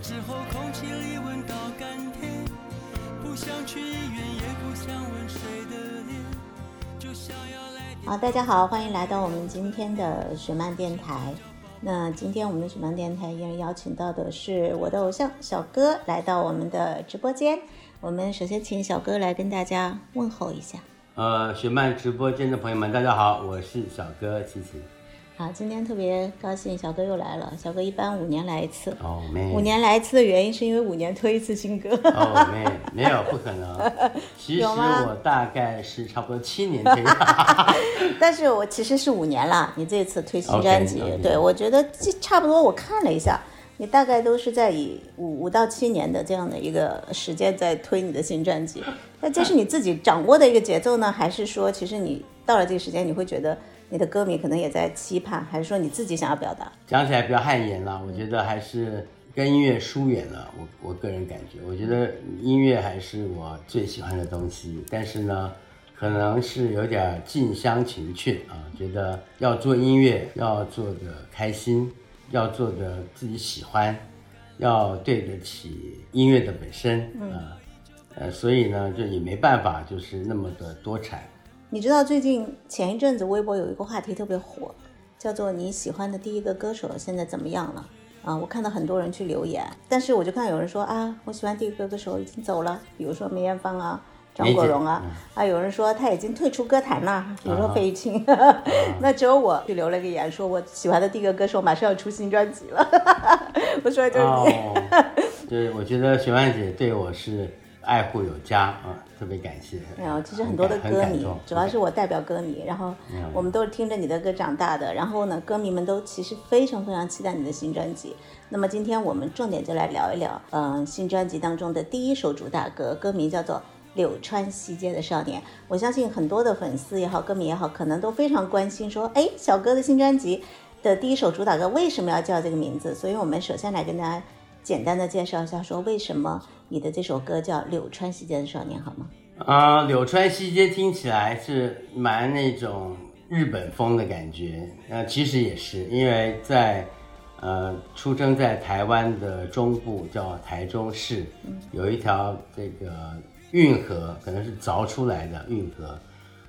之后，空气里闻到甘甜。不想去医院，也不想问谁的脸，就想要来。好，大家好，欢迎来到我们今天的雪漫电台。那今天我们的雪漫电台依然邀请到的是我的偶像小哥来到我们的直播间。我们首先请小哥来跟大家问候一下。呃，雪漫直播间的朋友们，大家好，我是小哥琪琪。好，今天特别高兴，小哥又来了。小哥一般五年来一次。哦，没。五年来一次的原因是因为五年推一次新歌。哦，没，没有，不可能。其实我大概是差不多七年推。但是我其实是五年了。你这次推新专辑，对我觉得这差不多。我看了一下。你大概都是在以五五到七年的这样的一个时间在推你的新专辑，那这是你自己掌握的一个节奏呢，还是说其实你到了这个时间你会觉得你的歌迷可能也在期盼，还是说你自己想要表达？讲起来比较汗颜了，我觉得还是跟音乐疏远了。我我个人感觉，我觉得音乐还是我最喜欢的东西，但是呢，可能是有点近乡情怯啊，觉得要做音乐要做的开心。要做的自己喜欢，要对得起音乐的本身啊，呃，所以呢，就也没办法，就是那么的多产。你知道最近前一阵子微博有一个话题特别火，叫做你喜欢的第一个歌手现在怎么样了？啊，我看到很多人去留言，但是我就看到有人说啊，我喜欢第一个歌手已经走了，比如说梅艳芳啊。张国荣啊，啊，有人说他已经退出歌坛了，比如说费玉清，那只有我去留了个言，说我喜欢的第一个歌手马上要出新专辑了，我说就是你，对，我觉得雪曼姐对我是爱护有加啊，特别感谢。没有，其实很多的歌迷，主要是我代表歌迷，然后我们都是听着你的歌长大的，然后呢，歌迷们都其实非常非常期待你的新专辑。那么今天我们重点就来聊一聊，嗯，新专辑当中的第一首主打歌，歌名叫做。柳川西街的少年，我相信很多的粉丝也好，歌迷也好，可能都非常关心，说，哎，小哥的新专辑的第一首主打歌为什么要叫这个名字？所以，我们首先来跟大家简单的介绍一下，说为什么你的这首歌叫柳川西街的少年，好吗？啊，柳川西街听起来是蛮那种日本风的感觉，呃，其实也是，因为在呃出生在台湾的中部，叫台中市，有一条这个。运河可能是凿出来的运河，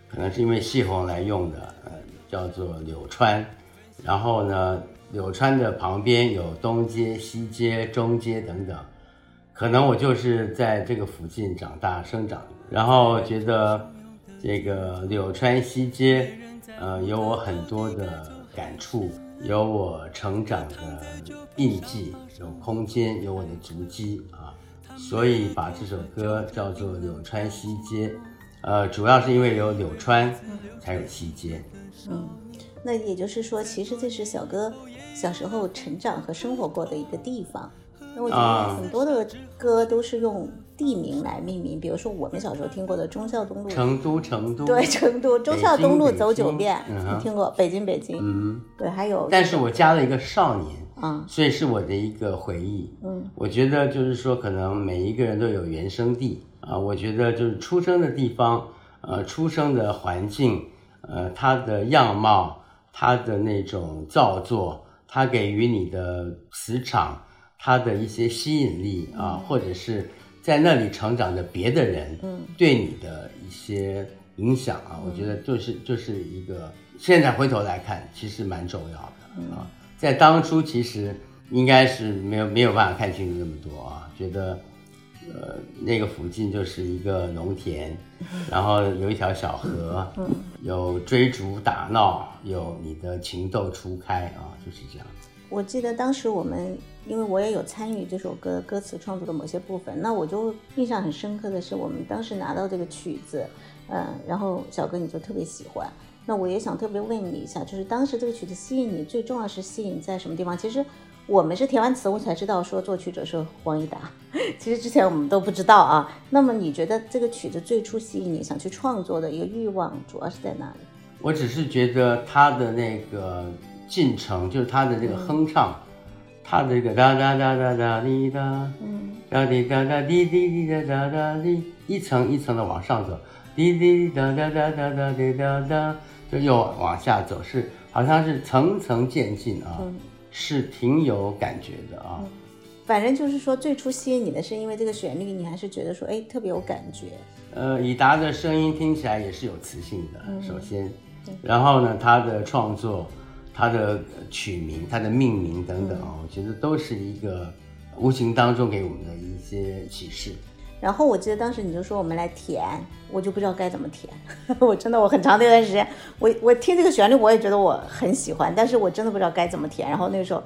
可能是因为泄洪来用的，呃，叫做柳川。然后呢，柳川的旁边有东街、西街、中街等等，可能我就是在这个附近长大生长，然后觉得这个柳川西街，呃，有我很多的感触，有我成长的印记，有空间，有我的足迹啊。所以把这首歌叫做《柳川西街》，呃，主要是因为有柳川，才有西街。嗯，那也就是说，其实这是小哥小时候成长和生活过的一个地方。那我觉得很多的歌都是用地名来命名，比如说我们小时候听过的忠孝东路，成都，成都，对，成都，忠孝东路走九遍，你听过？北京，北京，嗯，对，还有，但是我加了一个少年。啊，所以是我的一个回忆。嗯，我觉得就是说，可能每一个人都有原生地啊。我觉得就是出生的地方，呃，出生的环境，呃，他的样貌，他的那种造作，他给予你的磁场，它的一些吸引力啊，或者是在那里成长的别的人，嗯，对你的一些影响啊，我觉得就是就是一个，现在回头来看，其实蛮重要的啊，在当初其实应该是没有没有办法看清楚那么多啊，觉得。呃，那个附近就是一个农田，然后有一条小河，有追逐打闹，有你的情窦初开啊，就是这样子。我记得当时我们，因为我也有参与这首歌歌词创作的某些部分，那我就印象很深刻的是，我们当时拿到这个曲子，嗯，然后小哥你就特别喜欢，那我也想特别问你一下，就是当时这个曲子吸引你，最重要是吸引在什么地方？其实。我们是填完词，我才知道说作曲者是黄义达。其实之前我们都不知道啊。那么你觉得这个曲子最初吸引你想去创作的一个欲望，主要是在哪里？我只是觉得他的那个进程，就是他的这个哼唱，他的这个哒哒哒哒哒滴哒，嗯，哒滴哒哒滴滴滴哒哒哒滴，一层一层的往上走，滴滴哒哒哒哒哒滴哒哒，就又往下走，是好像是层层渐进啊。是挺有感觉的啊，反正就是说，最初吸引你的是因为这个旋律，你还是觉得说，哎，特别有感觉。呃，以达的声音听起来也是有磁性的，首先，然后呢，他的创作、他的曲名、他的命名等等啊，我觉得都是一个无形当中给我们的一些启示。然后我记得当时你就说我们来填，我就不知道该怎么填。我真的我很长的一段时间，我我听这个旋律我也觉得我很喜欢，但是我真的不知道该怎么填。然后那个时候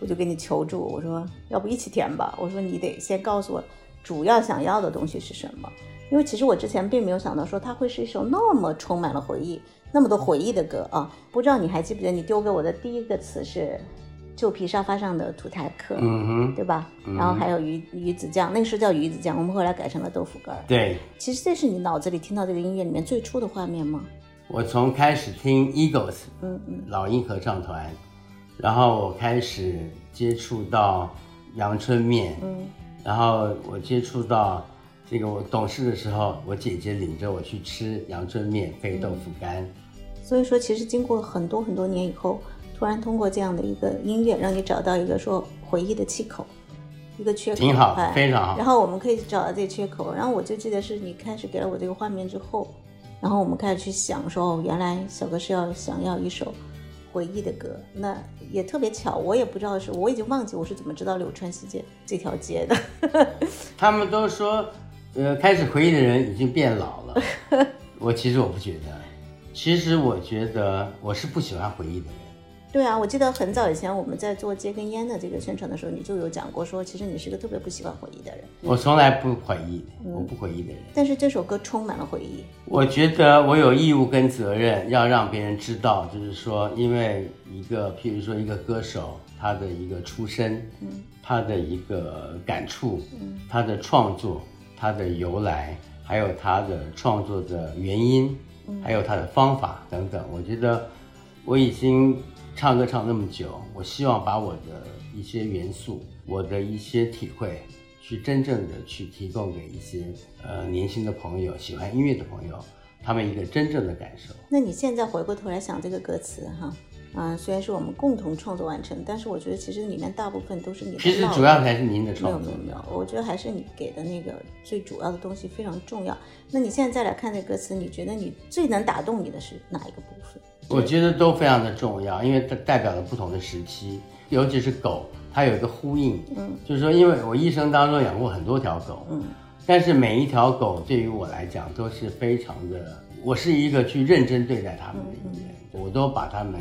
我就给你求助，我说要不一起填吧。我说你得先告诉我主要想要的东西是什么，因为其实我之前并没有想到说它会是一首那么充满了回忆、那么多回忆的歌啊。不知道你还记不记得你丢给我的第一个词是？旧皮沙发上的土台客，嗯哼，对吧？然后还有鱼鱼子酱，那个时候叫鱼子酱，我们后来改成了豆腐干。对，其实这是你脑子里听到这个音乐里面最初的画面吗？我从开始听 Eagles，嗯嗯，老鹰合唱团，然后我开始接触到阳春面，嗯，然后我接触到这个我懂事的时候，我姐姐领着我去吃阳春面配豆腐干。所以说，其实经过很多很多年以后。突然通过这样的一个音乐，让你找到一个说回忆的气口，一个缺口，挺好，非常好。然后我们可以找到这缺口，然后我就记得是你开始给了我这个画面之后，然后我们开始去想说，哦，原来小哥是要想要一首回忆的歌，那也特别巧，我也不知道是，我已经忘记我是怎么知道柳川西街这条街的。他们都说，呃，开始回忆的人已经变老了。我其实我不觉得，其实我觉得我是不喜欢回忆的人。对啊，我记得很早以前我们在做戒根烟的这个宣传的时候，你就有讲过说，其实你是个特别不喜欢回忆的人。我从来不回忆，我不回忆的人。但是这首歌充满了回忆。我觉得我有义务跟责任要让别人知道，就是说，因为一个，譬如说一个歌手，他的一个出身，嗯，他的一个感触，嗯，他的创作，他的由来，还有他的创作的原因，还有他的方法等等，我觉得我已经。唱歌唱那么久，我希望把我的一些元素，我的一些体会，去真正的去提供给一些呃年轻的朋友，喜欢音乐的朋友，他们一个真正的感受。那你现在回过头来想这个歌词哈，啊，虽然是我们共同创作完成，但是我觉得其实里面大部分都是你的。其实主要还是您的创作。没有没有没有，我觉得还是你给的那个最主要的东西非常重要。那你现在再来看这歌词，你觉得你最能打动你的是哪一个部分？我觉得都非常的重要，因为它代表了不同的时期，尤其是狗，它有一个呼应，嗯，就是说，因为我一生当中养过很多条狗，嗯，但是每一条狗对于我来讲都是非常的，我是一个去认真对待它们的一个人，我都把它们，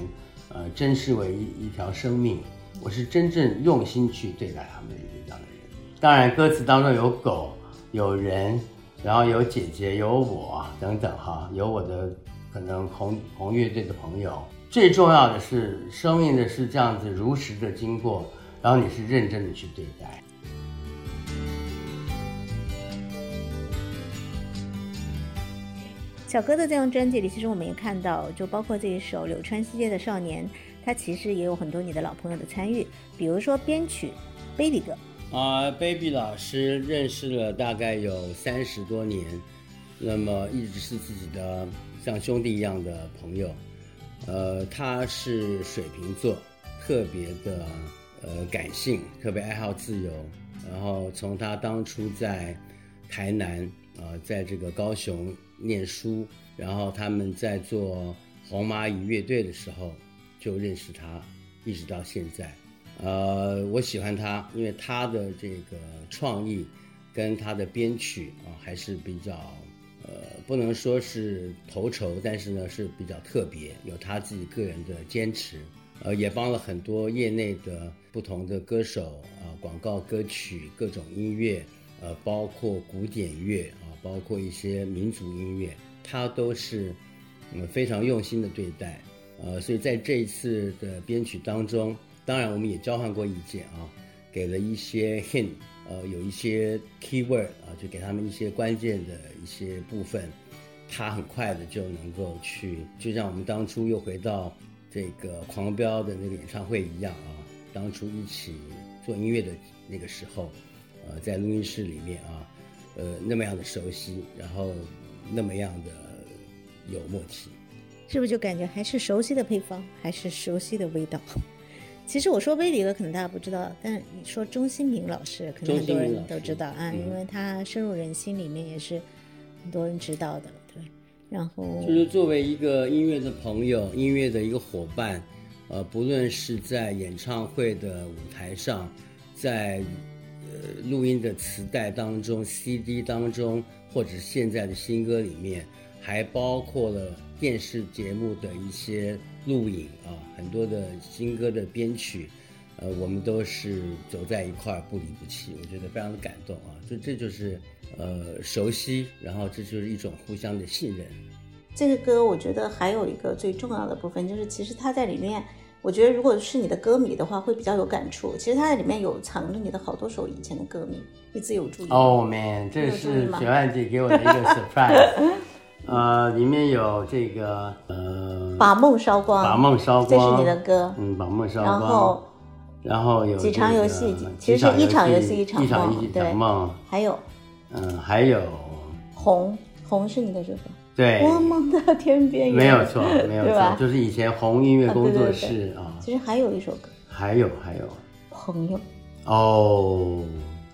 呃，珍视为一一条生命，我是真正用心去对待它们的一个这样的人。当然，歌词当中有狗，有人，然后有姐姐，有我等等哈，有我的。可能红红乐队的朋友，最重要的是生命的是这样子如实的经过，然后你是认真的去对待。小哥的这张专辑里，其实我们也看到，就包括这一首《柳川西街的少年》，他其实也有很多你的老朋友的参与，比如说编曲 Baby 哥啊，Baby 老师认识了大概有三十多年，那么一直是自己的。像兄弟一样的朋友。呃，他是水瓶座，特别的呃感性，特别爱好自由。然后从他当初在台南啊，在这个高雄念书，然后他们在做红蚂蚁乐队的时候就认识他，一直到现在。呃，我喜欢他，因为他的这个创意跟他的编曲啊，还是比较，不能说是头筹，但是呢是比较特别，有他自己个人的坚持。呃，也帮了很多业内的不同的歌手啊，广告歌曲、各种音乐，呃，包括古典乐啊，包括一些民族音乐，他都是嗯非常用心的对待。呃，所以在这一次的编曲当中，当然我们也交换过意见啊，给了一些 hint，呃，有一些 keyword 啊，就给他们一些关键的一些部分，他很快的就能够去，就像我们当初又回到。这个狂飙的那个演唱会一样啊，当初一起做音乐的那个时候，呃，在录音室里面啊，呃，那么样的熟悉，然后那么样的有默契，是不是就感觉还是熟悉的配方，还是熟悉的味道？其实我说威迪哥可能大家不知道，但你说钟兴民老师可能很多人都知道啊，因为他深入人心，里面也是很多人知道的。对然后就是作为一个音乐的朋友，音乐的一个伙伴，呃，不论是在演唱会的舞台上，在呃录音的磁带当中、CD 当中，或者现在的新歌里面，还包括了电视节目的一些录影啊，很多的新歌的编曲，呃，我们都是走在一块儿不离不弃，我觉得非常的感动啊，就这就是。呃，熟悉，然后这就是一种互相的信任。这个歌，我觉得还有一个最重要的部分，就是其实它在里面，我觉得如果是你的歌迷的话，会比较有感触。其实它在里面有藏着你的好多首以前的歌迷，你自己有注意？Oh man，这是雪万姐给我的一个 surprise。呃，里面有这个呃，把梦烧光，把梦烧光，这是你的歌。嗯，把梦烧光。然后，然后有几场游戏，其实是一场游戏一场梦，对，还有。嗯，还有红红是你的这首，对，我梦的天边没有错，没有错，就是以前红音乐工作室啊。其实还有一首歌，还有还有。朋友。哦，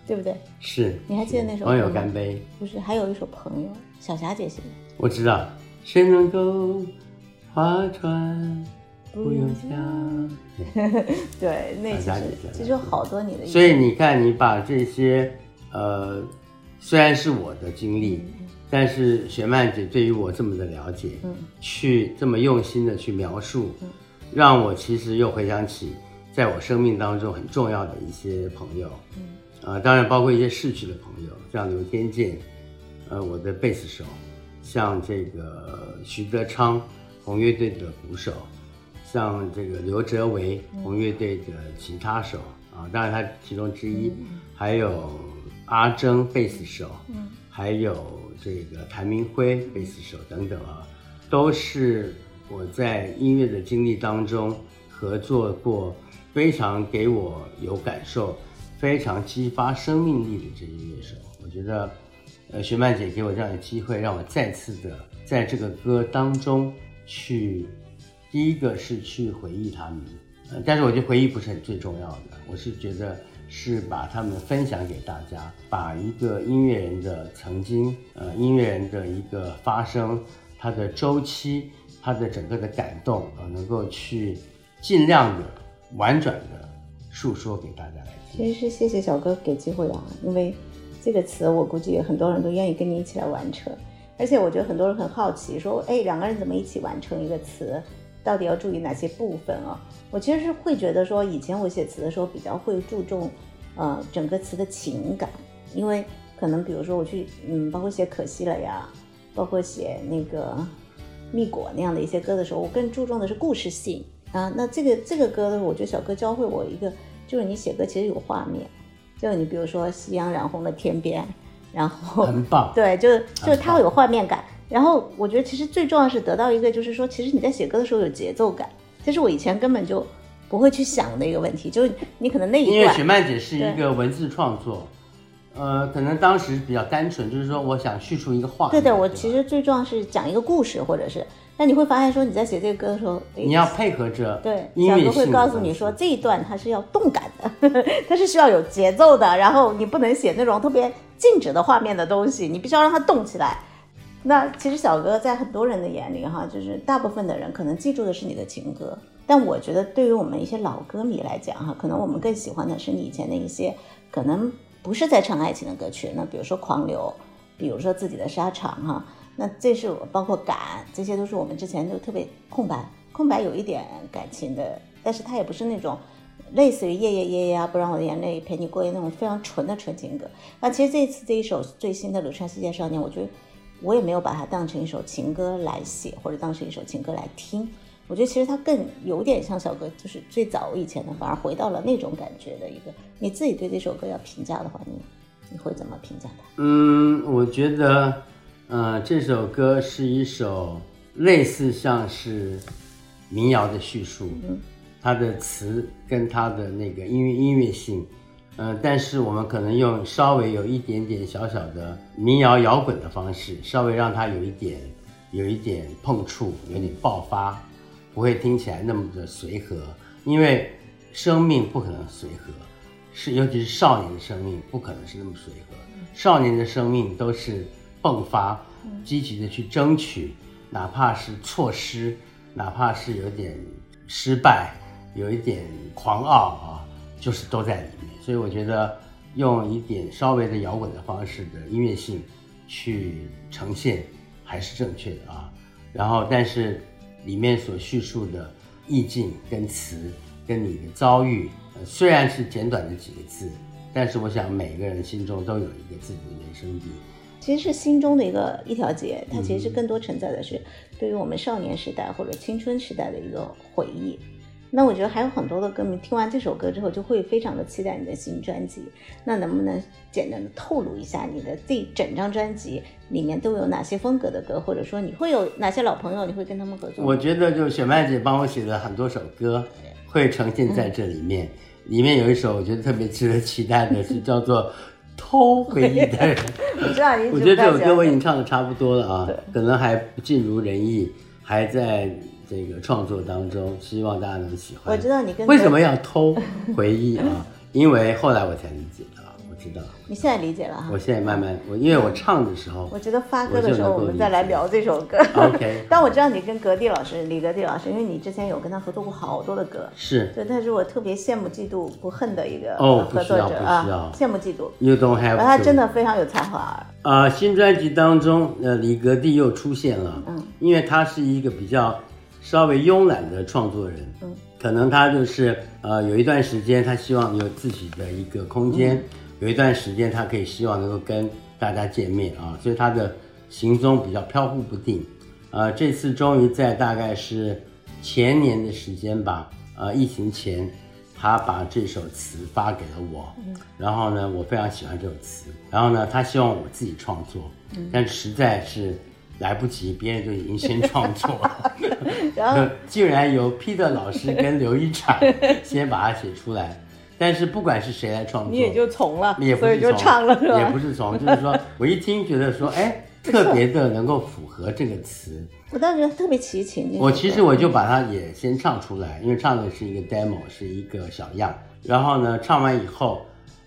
对不对？是，你还记得那首朋友干杯？不是，还有一首朋友，小霞姐写的。我知道，谁能够划船不用桨？对，那其实其实有好多你的。所以你看，你把这些。呃，虽然是我的经历，但是雪曼姐对于我这么的了解，嗯，去这么用心的去描述，让我其实又回想起在我生命当中很重要的一些朋友，嗯，啊，当然包括一些逝去的朋友，像刘天健，呃，我的贝斯手，像这个徐德昌，红乐队的鼓手，像这个刘哲维，红乐队的吉他手，啊，当然他其中之一，还有。阿征贝斯手，嗯，还有这个谭明辉贝斯手等等啊，都是我在音乐的经历当中合作过，非常给我有感受，非常激发生命力的这些乐手。我觉得，呃，雪曼姐给我这样的机会，让我再次的在这个歌当中去，第一个是去回忆他们，呃，但是我觉得回忆不是很最重要的，我是觉得。是把他们分享给大家，把一个音乐人的曾经，呃，音乐人的一个发生，他的周期，他的整个的感动，呃，能够去尽量的婉转的述说给大家来听。其实是谢谢小哥给机会啊，因为这个词我估计很多人都愿意跟你一起来完成，而且我觉得很多人很好奇，说，哎，两个人怎么一起完成一个词？到底要注意哪些部分啊？我其实是会觉得说，以前我写词的时候比较会注重，呃，整个词的情感，因为可能比如说我去，嗯，包括写可惜了呀，包括写那个蜜果那样的一些歌的时候，我更注重的是故事性啊。那这个这个歌呢，我觉得小哥教会我一个，就是你写歌其实有画面，就你比如说夕阳染红了天边，然后很棒，对，就是就是它会有画面感。然后我觉得其实最重要是得到一个，就是说，其实你在写歌的时候有节奏感，这是我以前根本就不会去想的一个问题。就是你可能那一段，因为雪曼姐是一个文字创作，呃，可能当时比较单纯，就是说我想叙述一个话对对，我其实最重要是讲一个故事，或者是，那你会发现说你在写这个歌的时候，你要配合着对，小哥会告诉你说这一段它是要动感的，它是需要有节奏的，然后你不能写那种特别静止的画面的东西，你必须要让它动起来。那其实小哥在很多人的眼里哈，就是大部分的人可能记住的是你的情歌，但我觉得对于我们一些老歌迷来讲哈，可能我们更喜欢的是你以前的一些可能不是在唱爱情的歌曲，那比如说《狂流》，比如说自己的沙场哈，那这是我包括《感》，这些都是我们之前就特别空白，空白有一点感情的，但是它也不是那种。类似于夜夜夜夜啊，不让我的眼泪陪你过夜那种非常纯的纯情歌。那其实这次这一首最新的《鲁川世界少年》，我觉得我也没有把它当成一首情歌来写，或者当成一首情歌来听。我觉得其实它更有点像小哥，就是最早以前的，反而回到了那种感觉的一个。你自己对这首歌要评价的话，你你会怎么评价它？嗯，我觉得，呃，这首歌是一首类似像是民谣的叙述。嗯。它的词跟它的那个音乐音乐性，呃，但是我们可能用稍微有一点点小小的民谣摇滚的方式，稍微让它有一点有一点碰触，有点爆发，不会听起来那么的随和，因为生命不可能随和，是尤其是少年的生命不可能是那么随和，少年的生命都是迸发，积极的去争取，哪怕是错失，哪怕是有点失败。有一点狂傲啊，就是都在里面，所以我觉得用一点稍微的摇滚的方式的音乐性去呈现还是正确的啊。然后，但是里面所叙述的意境跟词跟你的遭遇，虽然是简短的几个字，但是我想每个人心中都有一个自己的原生地，其实是心中的一个一条街，它其实更多承载的是对于我们少年时代或者青春时代的一个回忆。那我觉得还有很多的歌迷听完这首歌之后，就会非常的期待你的新专辑。那能不能简单的透露一下你的这整张专辑里面都有哪些风格的歌，或者说你会有哪些老朋友，你会跟他们合作？我觉得就雪麦姐帮我写的很多首歌会呈现在这里面。里面有一首我觉得特别值得期待的是叫做《偷回忆的人》。我知道你。我觉得这首歌我已经唱的差不多了啊，可能还不尽如人意，还在。这个创作当中，希望大家能喜欢。我知道你跟为什么要偷回忆啊？因为后来我才理解知道。你现在理解了哈？我现在慢慢，我因为我唱的时候，我觉得发歌的时候我们再来聊这首歌。OK。但我知道你跟格弟老师、李格弟老师，因为你之前有跟他合作过好多的歌。是。对，他是我特别羡慕、嫉妒、不恨的一个合作者啊，羡慕、嫉妒。You don't have。他真的非常有才华。啊，新专辑当中，呃，李格弟又出现了。嗯。因为他是一个比较。稍微慵懒的创作人，嗯，可能他就是呃，有一段时间他希望有自己的一个空间，有一段时间他可以希望能够跟大家见面啊，所以他的行踪比较飘忽不定，呃，这次终于在大概是前年的时间吧，呃，疫情前，他把这首词发给了我，然后呢，我非常喜欢这首词，然后呢，他希望我自己创作，但实在是。来不及，别人就已经先创作了，然后？竟然由 Peter 老师跟刘一产先把它写出来。但是不管是谁来创作，你也就从了，也不是就唱了，是吧？也不是从，就是说我一听觉得说，哎，特别的能够符合这个词。我当时特别齐秦。我其实我就把它也先唱出来，因为唱的是一个 demo，是一个小样。然后呢，唱完以后，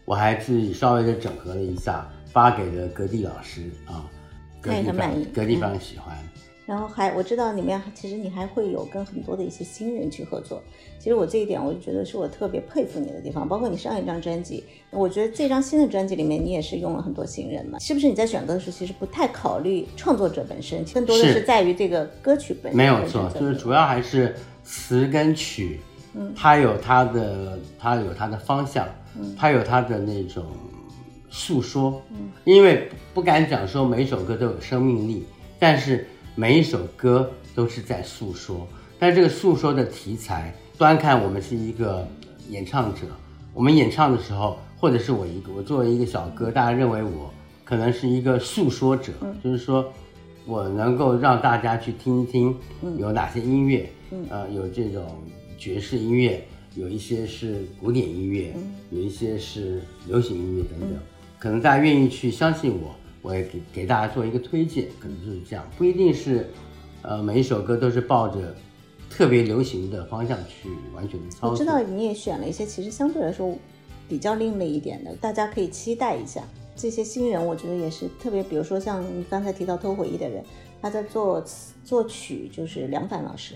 我还自己稍微的整合了一下，发给了格蒂老师啊。他也很满意，各地方喜欢。然后还我知道里面其实你还会有跟很多的一些新人去合作。其实我这一点我就觉得是我特别佩服你的地方。包括你上一张专辑，我觉得这张新的专辑里面你也是用了很多新人嘛。是不是你在选歌的时候其实不太考虑创作者本身，更多的是在于这个歌曲本身？没有错，就是主要还是词跟曲，嗯，它有它的它有它的方向，嗯，它有它的那种。诉说，嗯，因为不敢讲说每首歌都有生命力，但是每一首歌都是在诉说。但这个诉说的题材，端看我们是一个演唱者，我们演唱的时候，或者是我一个我作为一个小哥，大家认为我可能是一个诉说者，就是说我能够让大家去听一听有哪些音乐，呃，有这种爵士音乐，有一些是古典音乐，有一些是流行音乐等等。可能大家愿意去相信我，我也给给大家做一个推荐，可能就是这样，不一定是，呃，每一首歌都是抱着特别流行的方向去完全的操作。我知道你也选了一些，其实相对来说比较另类一点的，大家可以期待一下。这些新人，我觉得也是特别，比如说像刚才提到偷回忆的人，他在作词作曲就是梁凡老师，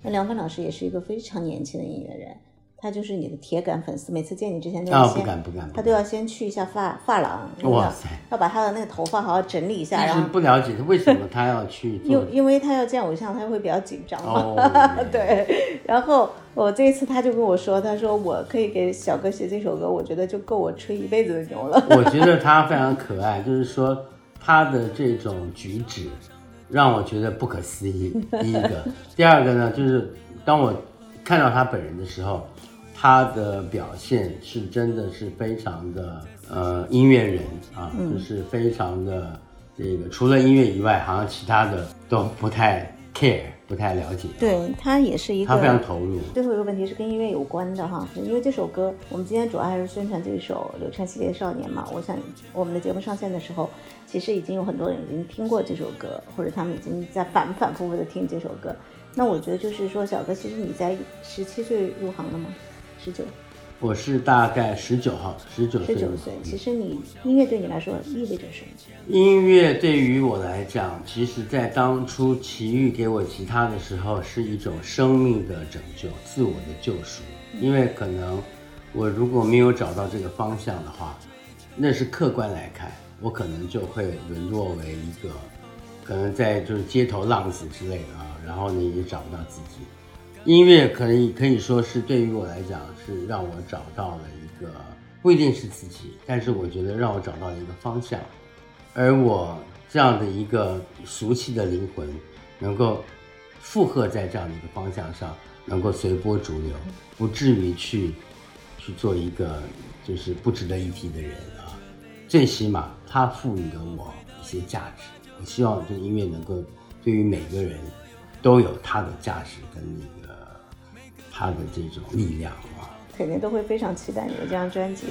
那梁凡老师也是一个非常年轻的音乐人。他就是你的铁杆粉丝，每次见你之前都要先，他都要先去一下发发廊，哇塞，要把他的那个头发好好整理一下。然后不了解他为什么他要去，因因为他要见偶像，他会比较紧张嘛。对，然后我这一次他就跟我说，他说我可以给小哥写这首歌，我觉得就够我吹一辈子的牛了。我觉得他非常可爱，就是说他的这种举止让我觉得不可思议。第一个，第二个呢，就是当我看到他本人的时候。他的表现是真的是非常的呃音乐人啊，就是非常的这个除了音乐以外，好像其他的都不太 care，不太了解。对他也是一个，他非常投入。最后一个问题是跟音乐有关的哈，因为这首歌我们今天主要还是宣传这一首柳川系列的少年嘛。我想我们的节目上线的时候，其实已经有很多人已经听过这首歌，或者他们已经在反反复复的听这首歌。那我觉得就是说，小哥，其实你在十七岁入行的吗？十九，我是大概十九号，十九岁。十九岁，其实你音乐对你来说意味着什么？音乐对于我来讲，其实，在当初奇遇给我吉他的时候，是一种生命的拯救，自我的救赎。因为可能我如果没有找到这个方向的话，那是客观来看，我可能就会沦落为一个，可能在就是街头浪子之类的啊，然后你也找不到自己。音乐可以可以说是对于我来讲是让我找到了一个不一定是自己，但是我觉得让我找到了一个方向，而我这样的一个俗气的灵魂，能够附和在这样的一个方向上，能够随波逐流，不至于去去做一个就是不值得一提的人啊。最起码它赋予了我一些价值，我希望这个音乐能够对于每个人都有它的价值跟那个。它的这种力量啊，肯定都会非常期待你的这张专辑。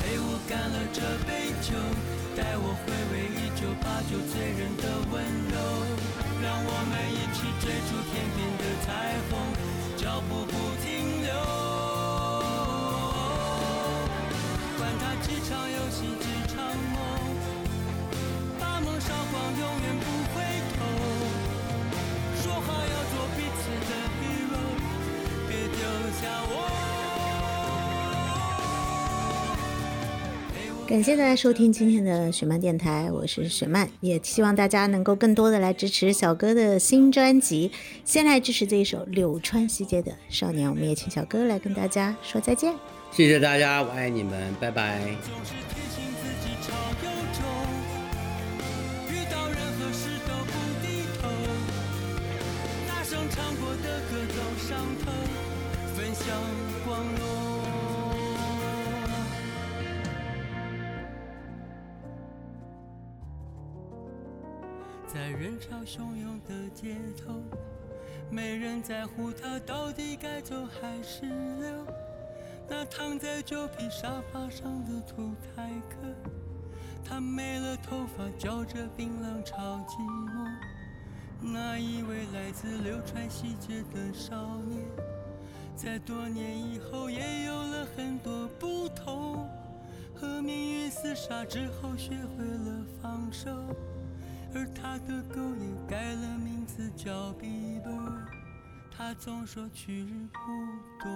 陪我干了这杯酒，带我回味一九八九醉人的追逐天边的彩虹。脚步不停留，管他几场游戏几场梦，把梦烧光，永远不回头。说好要做彼此的 hero，别丢下我。感谢大家收听今天的雪漫电台，我是雪漫，也希望大家能够更多的来支持小哥的新专辑，先来支持这一首柳川西街的少年，我们也请小哥来跟大家说再见。谢谢大家，我爱你们，拜拜。在人潮汹涌的街头，没人在乎他到底该走还是留。那躺在旧皮沙发上的土台客，他没了头发，嚼着槟榔，超寂寞。那一位来自流川西街的少年，在多年以后也有了很多不同。和命运厮杀之后，学会了放手。而他的狗也改了名字叫比伯，他总说去日不多。